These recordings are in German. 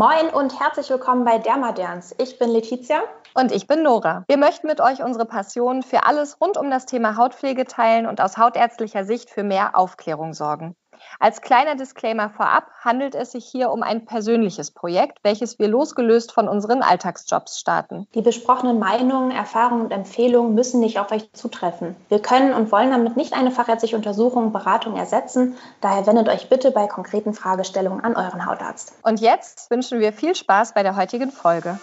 Moin und herzlich willkommen bei Dermaderns. Ich bin Letizia. Und ich bin Nora. Wir möchten mit euch unsere Passion für alles rund um das Thema Hautpflege teilen und aus hautärztlicher Sicht für mehr Aufklärung sorgen. Als kleiner Disclaimer vorab handelt es sich hier um ein persönliches Projekt, welches wir losgelöst von unseren Alltagsjobs starten. Die besprochenen Meinungen, Erfahrungen und Empfehlungen müssen nicht auf euch zutreffen. Wir können und wollen damit nicht eine fachärztliche Untersuchung, Beratung ersetzen. Daher wendet euch bitte bei konkreten Fragestellungen an euren Hautarzt. Und jetzt wünschen wir viel Spaß bei der heutigen Folge.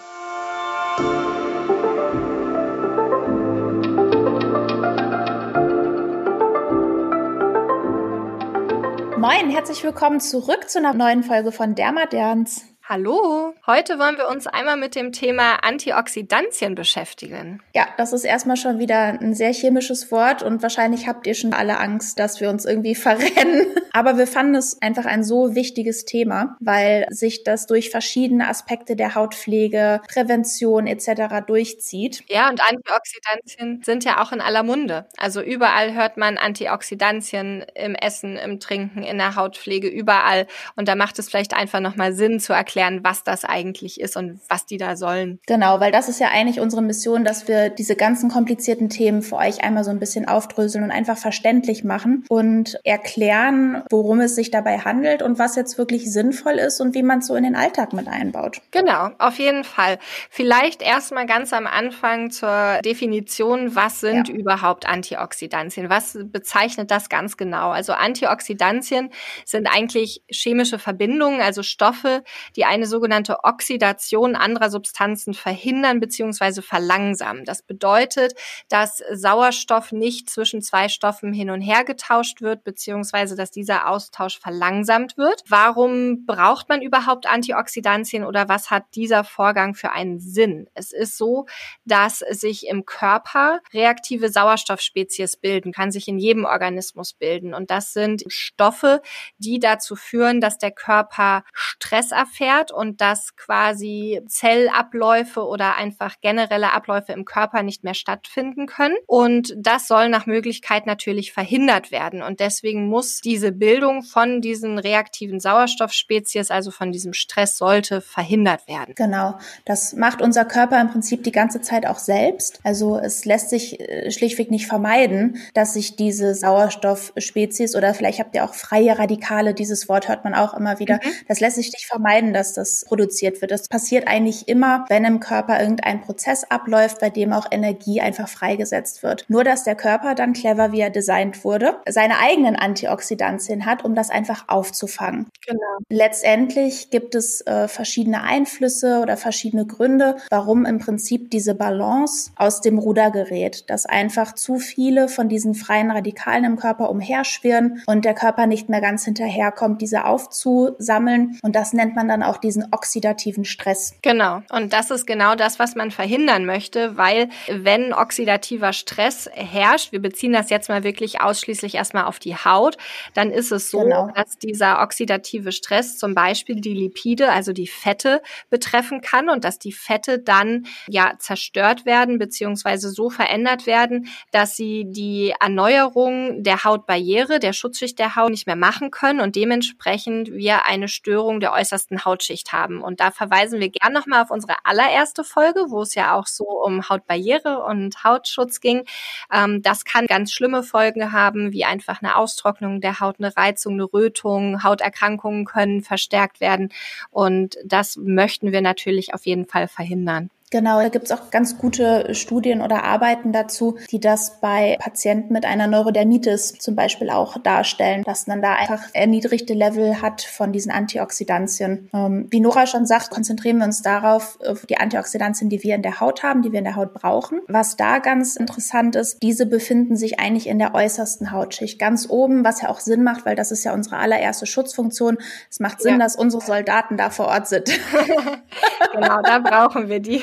Moin, herzlich willkommen zurück zu einer neuen Folge von Dermaderns. Hallo, heute wollen wir uns einmal mit dem Thema Antioxidantien beschäftigen. Ja, das ist erstmal schon wieder ein sehr chemisches Wort und wahrscheinlich habt ihr schon alle Angst, dass wir uns irgendwie verrennen. Aber wir fanden es einfach ein so wichtiges Thema, weil sich das durch verschiedene Aspekte der Hautpflege, Prävention etc. durchzieht. Ja, und Antioxidantien sind ja auch in aller Munde. Also überall hört man Antioxidantien im Essen, im Trinken, in der Hautpflege, überall. Und da macht es vielleicht einfach nochmal Sinn zu erklären, erklären, was das eigentlich ist und was die da sollen. Genau, weil das ist ja eigentlich unsere Mission, dass wir diese ganzen komplizierten Themen für euch einmal so ein bisschen aufdröseln und einfach verständlich machen und erklären, worum es sich dabei handelt und was jetzt wirklich sinnvoll ist und wie man es so in den Alltag mit einbaut. Genau, auf jeden Fall. Vielleicht erstmal ganz am Anfang zur Definition, was sind ja. überhaupt Antioxidantien? Was bezeichnet das ganz genau? Also Antioxidantien sind eigentlich chemische Verbindungen, also Stoffe, die eine sogenannte Oxidation anderer Substanzen verhindern bzw. verlangsamen. Das bedeutet, dass Sauerstoff nicht zwischen zwei Stoffen hin und her getauscht wird bzw. dass dieser Austausch verlangsamt wird. Warum braucht man überhaupt Antioxidantien oder was hat dieser Vorgang für einen Sinn? Es ist so, dass sich im Körper reaktive Sauerstoffspezies bilden, kann sich in jedem Organismus bilden und das sind Stoffe, die dazu führen, dass der Körper Stress erfährt verändert und dass quasi Zellabläufe oder einfach generelle Abläufe im Körper nicht mehr stattfinden können. Und das soll nach Möglichkeit natürlich verhindert werden. Und deswegen muss diese Bildung von diesen reaktiven Sauerstoffspezies, also von diesem Stress, sollte verhindert werden. Genau. Das macht unser Körper im Prinzip die ganze Zeit auch selbst. Also es lässt sich äh, schlichtweg nicht vermeiden, dass sich diese Sauerstoffspezies oder vielleicht habt ihr auch freie Radikale, dieses Wort hört man auch immer wieder, mhm. das lässt sich nicht vermeiden, dass das produziert wird. Das passiert eigentlich immer, wenn im Körper irgendein Prozess abläuft, bei dem auch Energie einfach freigesetzt wird. Nur dass der Körper dann clever, wie er designt wurde, seine eigenen Antioxidantien hat, um das einfach aufzufangen. Genau. Letztendlich gibt es äh, verschiedene Einflüsse oder verschiedene Gründe, warum im Prinzip diese Balance aus dem Ruder gerät, dass einfach zu viele von diesen freien Radikalen im Körper umherschwirren und der Körper nicht mehr ganz hinterherkommt, diese aufzusammeln. Und das nennt man dann auch diesen oxidativen Stress. Genau. Und das ist genau das, was man verhindern möchte, weil wenn oxidativer Stress herrscht, wir beziehen das jetzt mal wirklich ausschließlich erstmal auf die Haut, dann ist es so, genau. dass dieser oxidative Stress zum Beispiel die Lipide, also die Fette betreffen kann und dass die Fette dann ja zerstört werden beziehungsweise so verändert werden, dass sie die Erneuerung der Hautbarriere, der Schutzschicht der Haut nicht mehr machen können und dementsprechend wir eine Störung der äußersten Hautschicht haben. Und da verweisen wir gern nochmal auf unsere allererste Folge, wo es ja auch so um Hautbarriere und Hautschutz ging. Ähm, das kann ganz schlimme Folgen haben, wie einfach eine Austrocknung der Haut, eine Reizung, eine Rötung, Hauterkrankungen können verstärkt werden. Und das möchten wir natürlich auf jeden Fall verhindern. Genau, da gibt's auch ganz gute Studien oder Arbeiten dazu, die das bei Patienten mit einer Neurodermitis zum Beispiel auch darstellen, dass man da einfach erniedrigte Level hat von diesen Antioxidantien. Ähm, wie Nora schon sagt, konzentrieren wir uns darauf, auf die Antioxidantien, die wir in der Haut haben, die wir in der Haut brauchen. Was da ganz interessant ist, diese befinden sich eigentlich in der äußersten Hautschicht, ganz oben, was ja auch Sinn macht, weil das ist ja unsere allererste Schutzfunktion. Es macht Sinn, ja. dass unsere Soldaten da vor Ort sind. genau, da brauchen wir die.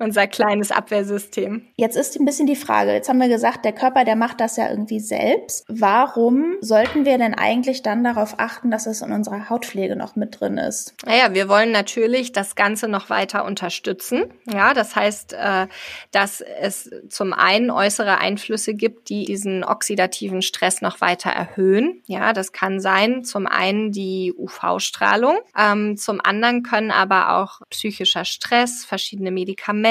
unser kleines Abwehrsystem. Jetzt ist ein bisschen die Frage, jetzt haben wir gesagt, der Körper, der macht das ja irgendwie selbst. Warum sollten wir denn eigentlich dann darauf achten, dass es in unserer Hautpflege noch mit drin ist? Naja, wir wollen natürlich das Ganze noch weiter unterstützen. Ja, das heißt, äh, dass es zum einen äußere Einflüsse gibt, die diesen oxidativen Stress noch weiter erhöhen. Ja, das kann sein zum einen die UV-Strahlung, ähm, zum anderen können aber auch psychischer Stress, verschiedene Medikamente,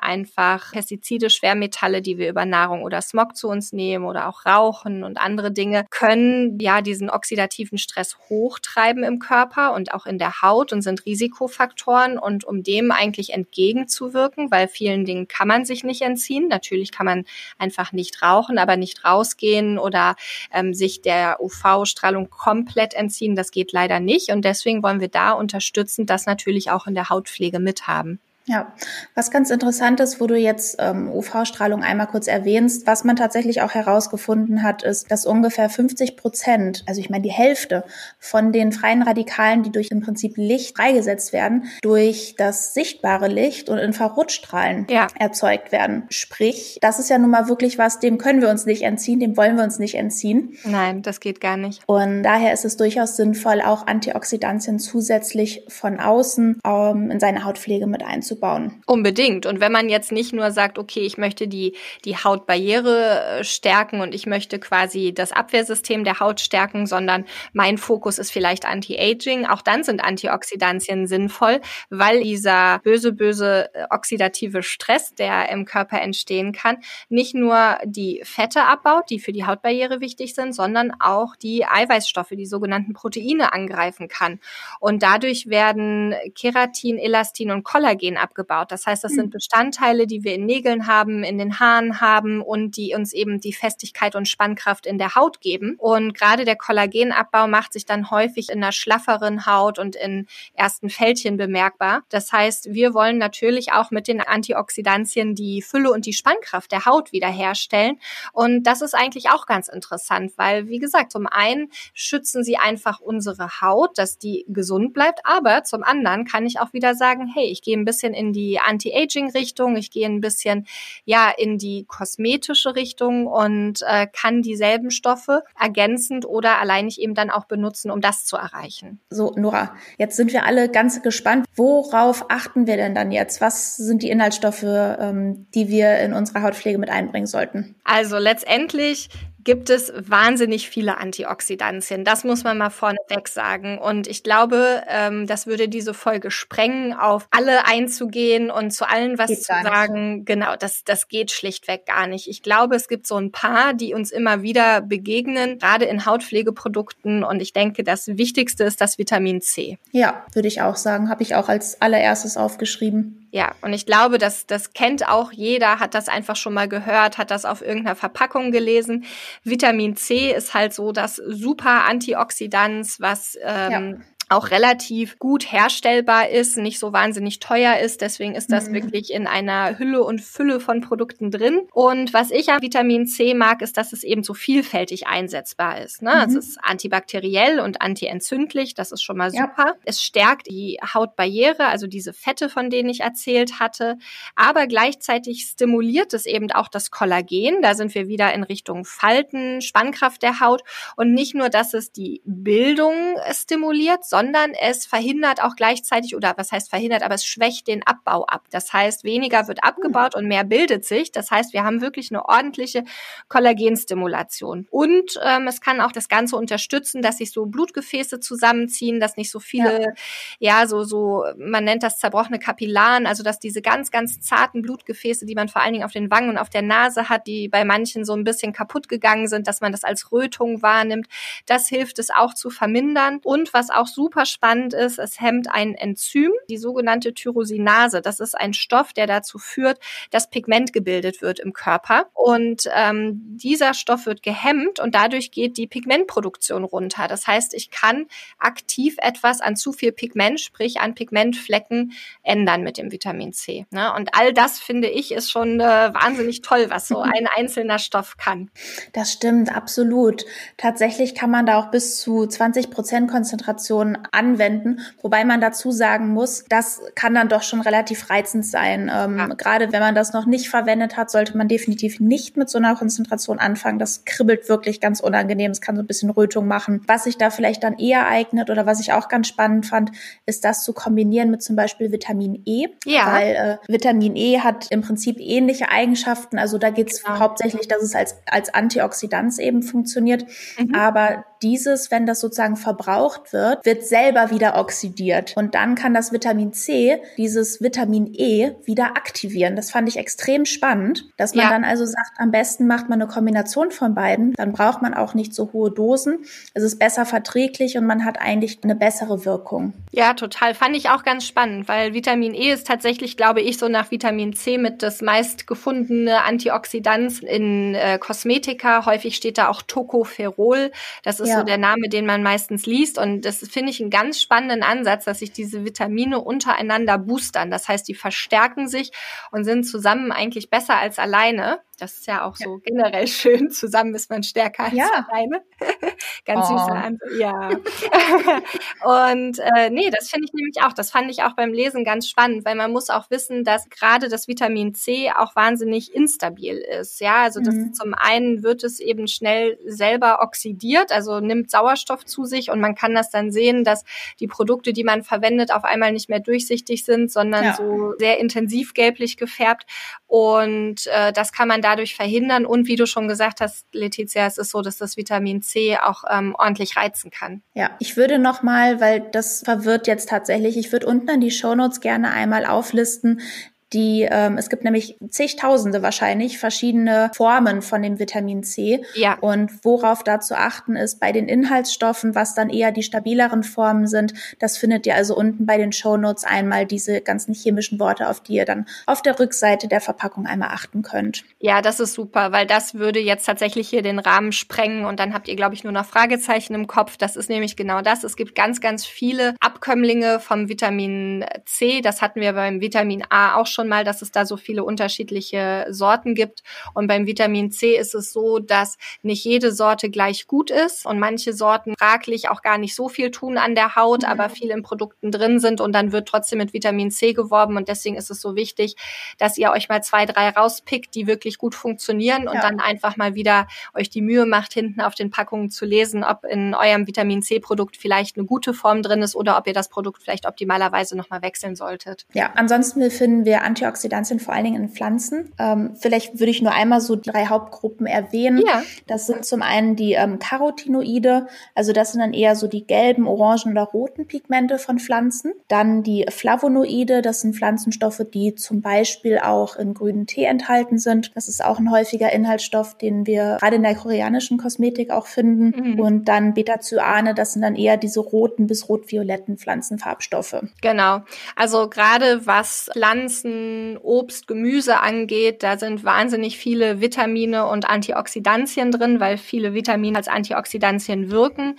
einfach Pestizide, Schwermetalle, die wir über Nahrung oder Smog zu uns nehmen oder auch Rauchen und andere Dinge, können ja diesen oxidativen Stress hochtreiben im Körper und auch in der Haut und sind Risikofaktoren. Und um dem eigentlich entgegenzuwirken, weil vielen Dingen kann man sich nicht entziehen. Natürlich kann man einfach nicht rauchen, aber nicht rausgehen oder ähm, sich der UV-Strahlung komplett entziehen. Das geht leider nicht. Und deswegen wollen wir da unterstützen, das natürlich auch in der Hautpflege mithaben. Ja, was ganz interessant ist, wo du jetzt ähm, UV-Strahlung einmal kurz erwähnst, was man tatsächlich auch herausgefunden hat, ist, dass ungefähr 50 Prozent, also ich meine die Hälfte von den freien Radikalen, die durch im Prinzip Licht freigesetzt werden, durch das sichtbare Licht und Infrarotstrahlen ja. erzeugt werden. Sprich, das ist ja nun mal wirklich was, dem können wir uns nicht entziehen, dem wollen wir uns nicht entziehen. Nein, das geht gar nicht. Und daher ist es durchaus sinnvoll, auch Antioxidantien zusätzlich von außen ähm, in seine Hautpflege mit einzubauen aufzubauen. Unbedingt. Und wenn man jetzt nicht nur sagt, okay, ich möchte die, die Hautbarriere äh, stärken und ich möchte quasi das Abwehrsystem der Haut stärken, sondern mein Fokus ist vielleicht Anti-Aging, auch dann sind Antioxidantien sinnvoll, weil dieser böse, böse äh, oxidative Stress, der im Körper entstehen kann, nicht nur die Fette abbaut, die für die Hautbarriere wichtig sind, sondern auch die Eiweißstoffe, die sogenannten Proteine angreifen kann. Und dadurch werden Keratin, Elastin und Kollagen abgebaut. Das heißt, das sind hm. Bestandteile, die wir in Nägeln haben, in den Haaren haben und die uns eben die Festigkeit und Spannkraft in der Haut geben. Und gerade der Kollagenabbau macht sich dann häufig in einer schlafferen Haut und in ersten Fältchen bemerkbar. Das heißt, wir wollen natürlich auch mit den Antioxidantien die Fülle und die Spannkraft der Haut wiederherstellen. Und das ist eigentlich auch ganz interessant, weil, wie gesagt, zum einen schützen sie einfach unsere Haut, dass die gesund bleibt, aber zum anderen kann ich auch wieder sagen, hey, ich gehe ein bisschen bisschen in die Anti-Aging-Richtung, ich gehe ein bisschen ja in die kosmetische Richtung und äh, kann dieselben Stoffe ergänzend oder alleinig eben dann auch benutzen, um das zu erreichen. So, Nora, jetzt sind wir alle ganz gespannt. Worauf achten wir denn dann jetzt? Was sind die Inhaltsstoffe, ähm, die wir in unsere Hautpflege mit einbringen sollten? Also letztendlich gibt es wahnsinnig viele Antioxidantien. Das muss man mal vorneweg sagen. Und ich glaube, ähm, das würde diese Folge sprengen, auf alle einzugehen und zu allen was geht zu sagen. Genau, das, das geht schlichtweg gar nicht. Ich glaube, es gibt so ein paar, die uns immer wieder begegnen, gerade in Hautpflegeprodukten. Und ich denke, das Wichtigste ist das Vitamin C. Ja, würde ich auch sagen. Habe ich auch als allererstes aufgeschrieben. Ja, und ich glaube, dass das kennt auch jeder, hat das einfach schon mal gehört, hat das auf irgendeiner Verpackung gelesen. Vitamin C ist halt so das super Antioxidans, was ähm, ja auch relativ gut herstellbar ist, nicht so wahnsinnig teuer ist. Deswegen ist das mhm. wirklich in einer Hülle und Fülle von Produkten drin. Und was ich an Vitamin C mag, ist, dass es eben so vielfältig einsetzbar ist. Ne? Mhm. Es ist antibakteriell und antientzündlich. Das ist schon mal super. Ja. Es stärkt die Hautbarriere, also diese Fette, von denen ich erzählt hatte. Aber gleichzeitig stimuliert es eben auch das Kollagen. Da sind wir wieder in Richtung Falten, Spannkraft der Haut. Und nicht nur, dass es die Bildung stimuliert, sondern sondern es verhindert auch gleichzeitig, oder was heißt verhindert, aber es schwächt den Abbau ab. Das heißt, weniger wird abgebaut und mehr bildet sich. Das heißt, wir haben wirklich eine ordentliche Kollagenstimulation. Und ähm, es kann auch das Ganze unterstützen, dass sich so Blutgefäße zusammenziehen, dass nicht so viele, ja, ja so, so, man nennt das zerbrochene Kapillaren, also dass diese ganz, ganz zarten Blutgefäße, die man vor allen Dingen auf den Wangen und auf der Nase hat, die bei manchen so ein bisschen kaputt gegangen sind, dass man das als Rötung wahrnimmt. Das hilft es auch zu vermindern. Und was auch super super spannend ist, es hemmt ein Enzym, die sogenannte Tyrosinase. Das ist ein Stoff, der dazu führt, dass Pigment gebildet wird im Körper. Und ähm, dieser Stoff wird gehemmt und dadurch geht die Pigmentproduktion runter. Das heißt, ich kann aktiv etwas an zu viel Pigment, sprich an Pigmentflecken, ändern mit dem Vitamin C. Ne? Und all das, finde ich, ist schon äh, wahnsinnig toll, was so ein einzelner Stoff kann. Das stimmt, absolut. Tatsächlich kann man da auch bis zu 20 Prozent Konzentration anwenden, wobei man dazu sagen muss, das kann dann doch schon relativ reizend sein. Ähm, ja. Gerade wenn man das noch nicht verwendet hat, sollte man definitiv nicht mit so einer Konzentration anfangen. Das kribbelt wirklich ganz unangenehm. Es kann so ein bisschen Rötung machen. Was sich da vielleicht dann eher eignet oder was ich auch ganz spannend fand, ist das zu kombinieren mit zum Beispiel Vitamin E. Ja. Weil äh, Vitamin E hat im Prinzip ähnliche Eigenschaften. Also da geht es genau. hauptsächlich, dass es als, als Antioxidant eben funktioniert. Mhm. Aber dieses, wenn das sozusagen verbraucht wird, wird selber wieder oxidiert. Und dann kann das Vitamin C dieses Vitamin E wieder aktivieren. Das fand ich extrem spannend, dass man ja. dann also sagt, am besten macht man eine Kombination von beiden. Dann braucht man auch nicht so hohe Dosen. Es ist besser verträglich und man hat eigentlich eine bessere Wirkung. Ja, total. Fand ich auch ganz spannend, weil Vitamin E ist tatsächlich, glaube ich, so nach Vitamin C mit das meist gefundene Antioxidant in äh, Kosmetika. Häufig steht da auch Tocopherol. Das ist ja. so der Name, den man meistens liest. Und das finde ich einen ganz spannenden Ansatz, dass sich diese Vitamine untereinander boostern. Das heißt, die verstärken sich und sind zusammen eigentlich besser als alleine. Das ist ja auch ja. so generell schön. Zusammen ist man stärker als ja. alleine. Ganz oh. süßer Ansatz. Ja. und äh, nee, das finde ich nämlich auch. Das fand ich auch beim Lesen ganz spannend, weil man muss auch wissen, dass gerade das Vitamin C auch wahnsinnig instabil ist. Ja, also das mhm. zum einen wird es eben schnell selber oxidiert, also nimmt Sauerstoff zu sich und man kann das dann sehen, dass die Produkte, die man verwendet, auf einmal nicht mehr durchsichtig sind, sondern ja. so sehr intensiv gelblich gefärbt. Und äh, das kann man da dadurch verhindern. Und wie du schon gesagt hast, Letizia, es ist so, dass das Vitamin C auch ähm, ordentlich reizen kann. Ja, ich würde noch mal, weil das verwirrt jetzt tatsächlich, ich würde unten in die Shownotes gerne einmal auflisten, die, ähm, es gibt nämlich zigtausende wahrscheinlich verschiedene Formen von dem Vitamin C. Ja. Und worauf da zu achten ist bei den Inhaltsstoffen, was dann eher die stabileren Formen sind, das findet ihr also unten bei den Show Notes einmal diese ganzen chemischen Worte, auf die ihr dann auf der Rückseite der Verpackung einmal achten könnt. Ja, das ist super, weil das würde jetzt tatsächlich hier den Rahmen sprengen und dann habt ihr, glaube ich, nur noch Fragezeichen im Kopf. Das ist nämlich genau das. Es gibt ganz, ganz viele Abkömmlinge vom Vitamin C. Das hatten wir beim Vitamin A auch schon schon mal, dass es da so viele unterschiedliche Sorten gibt. Und beim Vitamin C ist es so, dass nicht jede Sorte gleich gut ist und manche Sorten fraglich auch gar nicht so viel tun an der Haut, aber viel in Produkten drin sind und dann wird trotzdem mit Vitamin C geworben. Und deswegen ist es so wichtig, dass ihr euch mal zwei, drei rauspickt, die wirklich gut funktionieren und ja. dann einfach mal wieder euch die Mühe macht, hinten auf den Packungen zu lesen, ob in eurem Vitamin C-Produkt vielleicht eine gute Form drin ist oder ob ihr das Produkt vielleicht optimalerweise nochmal wechseln solltet. Ja, ansonsten finden wir Antioxidantien vor allen Dingen in Pflanzen. Ähm, vielleicht würde ich nur einmal so drei Hauptgruppen erwähnen. Ja. Das sind zum einen die ähm, Carotinoide, also das sind dann eher so die gelben, orangen oder roten Pigmente von Pflanzen. Dann die Flavonoide, das sind Pflanzenstoffe, die zum Beispiel auch in grünen Tee enthalten sind. Das ist auch ein häufiger Inhaltsstoff, den wir gerade in der koreanischen Kosmetik auch finden. Mhm. Und dann Beta-Cyane, das sind dann eher diese roten bis rot-violetten Pflanzenfarbstoffe. Genau. Also gerade was Pflanzen Obst, Gemüse angeht, da sind wahnsinnig viele Vitamine und Antioxidantien drin, weil viele Vitamine als Antioxidantien wirken.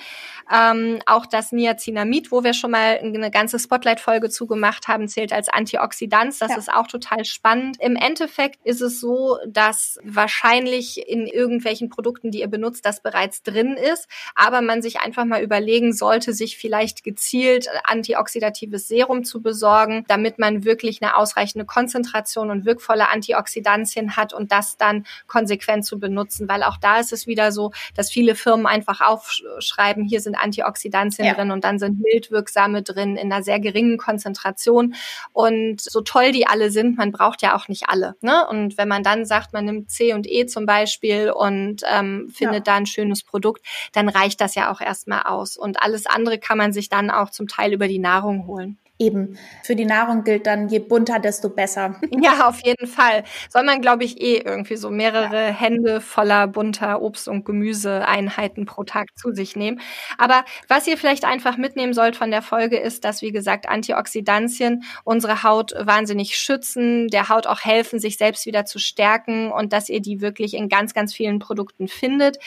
Ähm, auch das Niacinamid, wo wir schon mal eine ganze Spotlight-Folge zugemacht haben, zählt als Antioxidant. Das ja. ist auch total spannend. Im Endeffekt ist es so, dass wahrscheinlich in irgendwelchen Produkten, die ihr benutzt, das bereits drin ist, aber man sich einfach mal überlegen sollte, sich vielleicht gezielt antioxidatives Serum zu besorgen, damit man wirklich eine ausreichende Konzentration und wirkvolle Antioxidantien hat und das dann konsequent zu benutzen, weil auch da ist es wieder so, dass viele Firmen einfach aufschreiben, hier sind sind Antioxidantien ja. drin und dann sind mildwirksame drin in einer sehr geringen Konzentration. Und so toll die alle sind, man braucht ja auch nicht alle. Ne? Und wenn man dann sagt, man nimmt C und E zum Beispiel und ähm, findet ja. da ein schönes Produkt, dann reicht das ja auch erstmal aus. Und alles andere kann man sich dann auch zum Teil über die Nahrung holen. Eben, für die Nahrung gilt dann, je bunter, desto besser. Ja, auf jeden Fall. Soll man, glaube ich, eh irgendwie so mehrere ja. Hände voller bunter Obst- und Gemüseeinheiten pro Tag zu sich nehmen. Aber was ihr vielleicht einfach mitnehmen sollt von der Folge ist, dass, wie gesagt, Antioxidantien unsere Haut wahnsinnig schützen, der Haut auch helfen, sich selbst wieder zu stärken und dass ihr die wirklich in ganz, ganz vielen Produkten findet.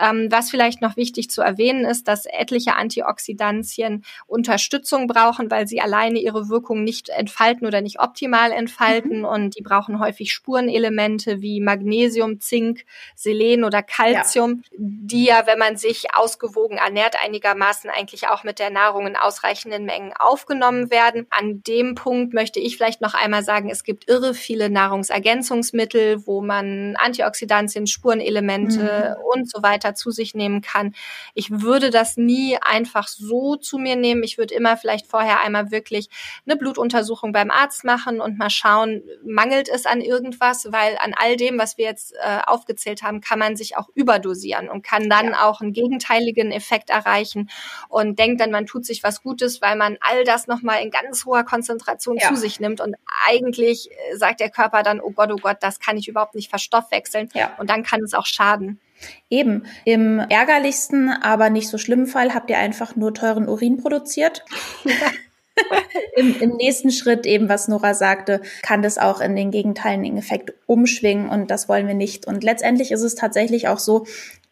Ähm, was vielleicht noch wichtig zu erwähnen ist, dass etliche Antioxidantien Unterstützung brauchen, weil sie allein alleine ihre Wirkung nicht entfalten oder nicht optimal entfalten mhm. und die brauchen häufig Spurenelemente wie Magnesium, Zink, Selen oder Calcium, ja. die ja, wenn man sich ausgewogen ernährt, einigermaßen eigentlich auch mit der Nahrung in ausreichenden Mengen aufgenommen werden. An dem Punkt möchte ich vielleicht noch einmal sagen, es gibt irre viele Nahrungsergänzungsmittel, wo man Antioxidantien, Spurenelemente mhm. und so weiter zu sich nehmen kann. Ich würde das nie einfach so zu mir nehmen. Ich würde immer vielleicht vorher einmal wirklich eine Blutuntersuchung beim Arzt machen und mal schauen, mangelt es an irgendwas, weil an all dem, was wir jetzt äh, aufgezählt haben, kann man sich auch überdosieren und kann dann ja. auch einen gegenteiligen Effekt erreichen und denkt dann, man tut sich was Gutes, weil man all das nochmal in ganz hoher Konzentration ja. zu sich nimmt und eigentlich äh, sagt der Körper dann, oh Gott, oh Gott, das kann ich überhaupt nicht verstoffwechseln ja. und dann kann es auch schaden. Eben, im ärgerlichsten, aber nicht so schlimmen Fall habt ihr einfach nur teuren Urin produziert. Im, Im nächsten Schritt, eben was Nora sagte, kann das auch in den gegenteiligen Effekt umschwingen und das wollen wir nicht. Und letztendlich ist es tatsächlich auch so,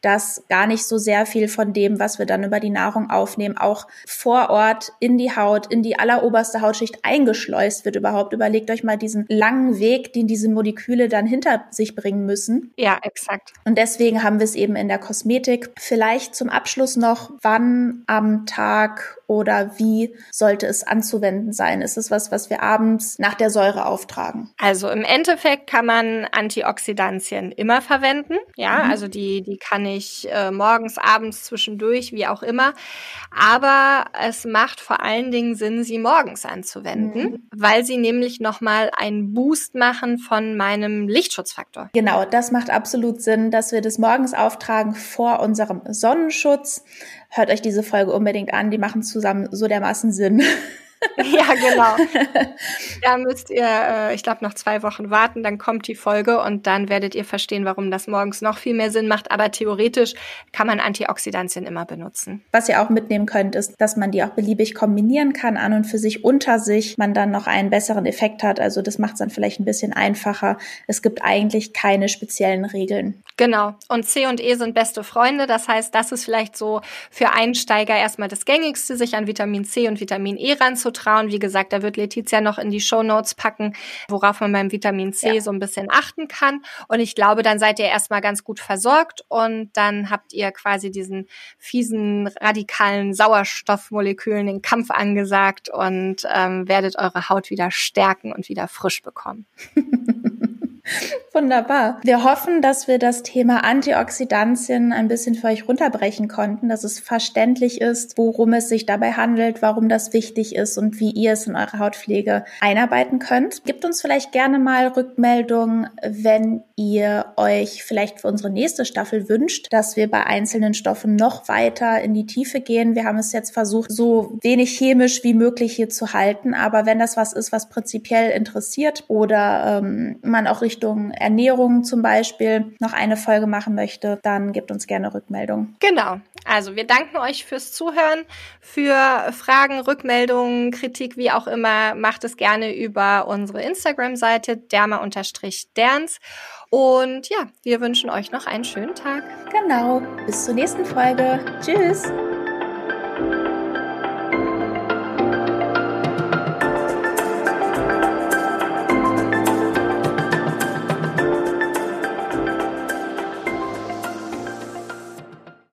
dass gar nicht so sehr viel von dem, was wir dann über die Nahrung aufnehmen, auch vor Ort in die Haut, in die alleroberste Hautschicht eingeschleust wird überhaupt. Überlegt euch mal diesen langen Weg, den diese Moleküle dann hinter sich bringen müssen. Ja, exakt. Und deswegen haben wir es eben in der Kosmetik. Vielleicht zum Abschluss noch, wann am Tag oder wie sollte es anzuwenden sein? Ist es was, was wir abends nach der Säure auftragen? Also im Endeffekt kann man Antioxidantien immer verwenden. Ja, mhm. also die, die kann ich äh, morgens, abends, zwischendurch, wie auch immer. Aber es macht vor allen Dingen Sinn, sie morgens anzuwenden, mhm. weil sie nämlich nochmal einen Boost machen von meinem Lichtschutzfaktor. Genau, das macht absolut Sinn, dass wir das morgens auftragen vor unserem Sonnenschutz hört euch diese Folge unbedingt an. Die machen zusammen so dermaßen Sinn. ja, genau. Da müsst ihr, äh, ich glaube, noch zwei Wochen warten, dann kommt die Folge und dann werdet ihr verstehen, warum das morgens noch viel mehr Sinn macht. Aber theoretisch kann man Antioxidantien immer benutzen. Was ihr auch mitnehmen könnt, ist, dass man die auch beliebig kombinieren kann, an und für sich, unter sich, man dann noch einen besseren Effekt hat. Also das macht es dann vielleicht ein bisschen einfacher. Es gibt eigentlich keine speziellen Regeln. Genau. Und C und E sind beste Freunde. Das heißt, das ist vielleicht so für Einsteiger erstmal das Gängigste, sich an Vitamin C und Vitamin E ranzutragen trauen. Wie gesagt, da wird Letizia noch in die Show Notes packen, worauf man beim Vitamin C ja. so ein bisschen achten kann. Und ich glaube, dann seid ihr erstmal ganz gut versorgt und dann habt ihr quasi diesen fiesen, radikalen Sauerstoffmolekülen den Kampf angesagt und ähm, werdet eure Haut wieder stärken und wieder frisch bekommen. Wunderbar. Wir hoffen, dass wir das Thema Antioxidantien ein bisschen für euch runterbrechen konnten, dass es verständlich ist, worum es sich dabei handelt, warum das wichtig ist und wie ihr es in eure Hautpflege einarbeiten könnt. Gebt uns vielleicht gerne mal Rückmeldungen, wenn ihr euch vielleicht für unsere nächste Staffel wünscht, dass wir bei einzelnen Stoffen noch weiter in die Tiefe gehen. Wir haben es jetzt versucht, so wenig chemisch wie möglich hier zu halten, aber wenn das was ist, was prinzipiell interessiert oder ähm, man auch Richtung Ernährung zum Beispiel noch eine Folge machen möchte, dann gebt uns gerne Rückmeldung. Genau. Also wir danken euch fürs Zuhören. Für Fragen, Rückmeldungen, Kritik, wie auch immer, macht es gerne über unsere Instagram-Seite derma-derns. Und ja, wir wünschen euch noch einen schönen Tag. Genau. Bis zur nächsten Folge. Tschüss.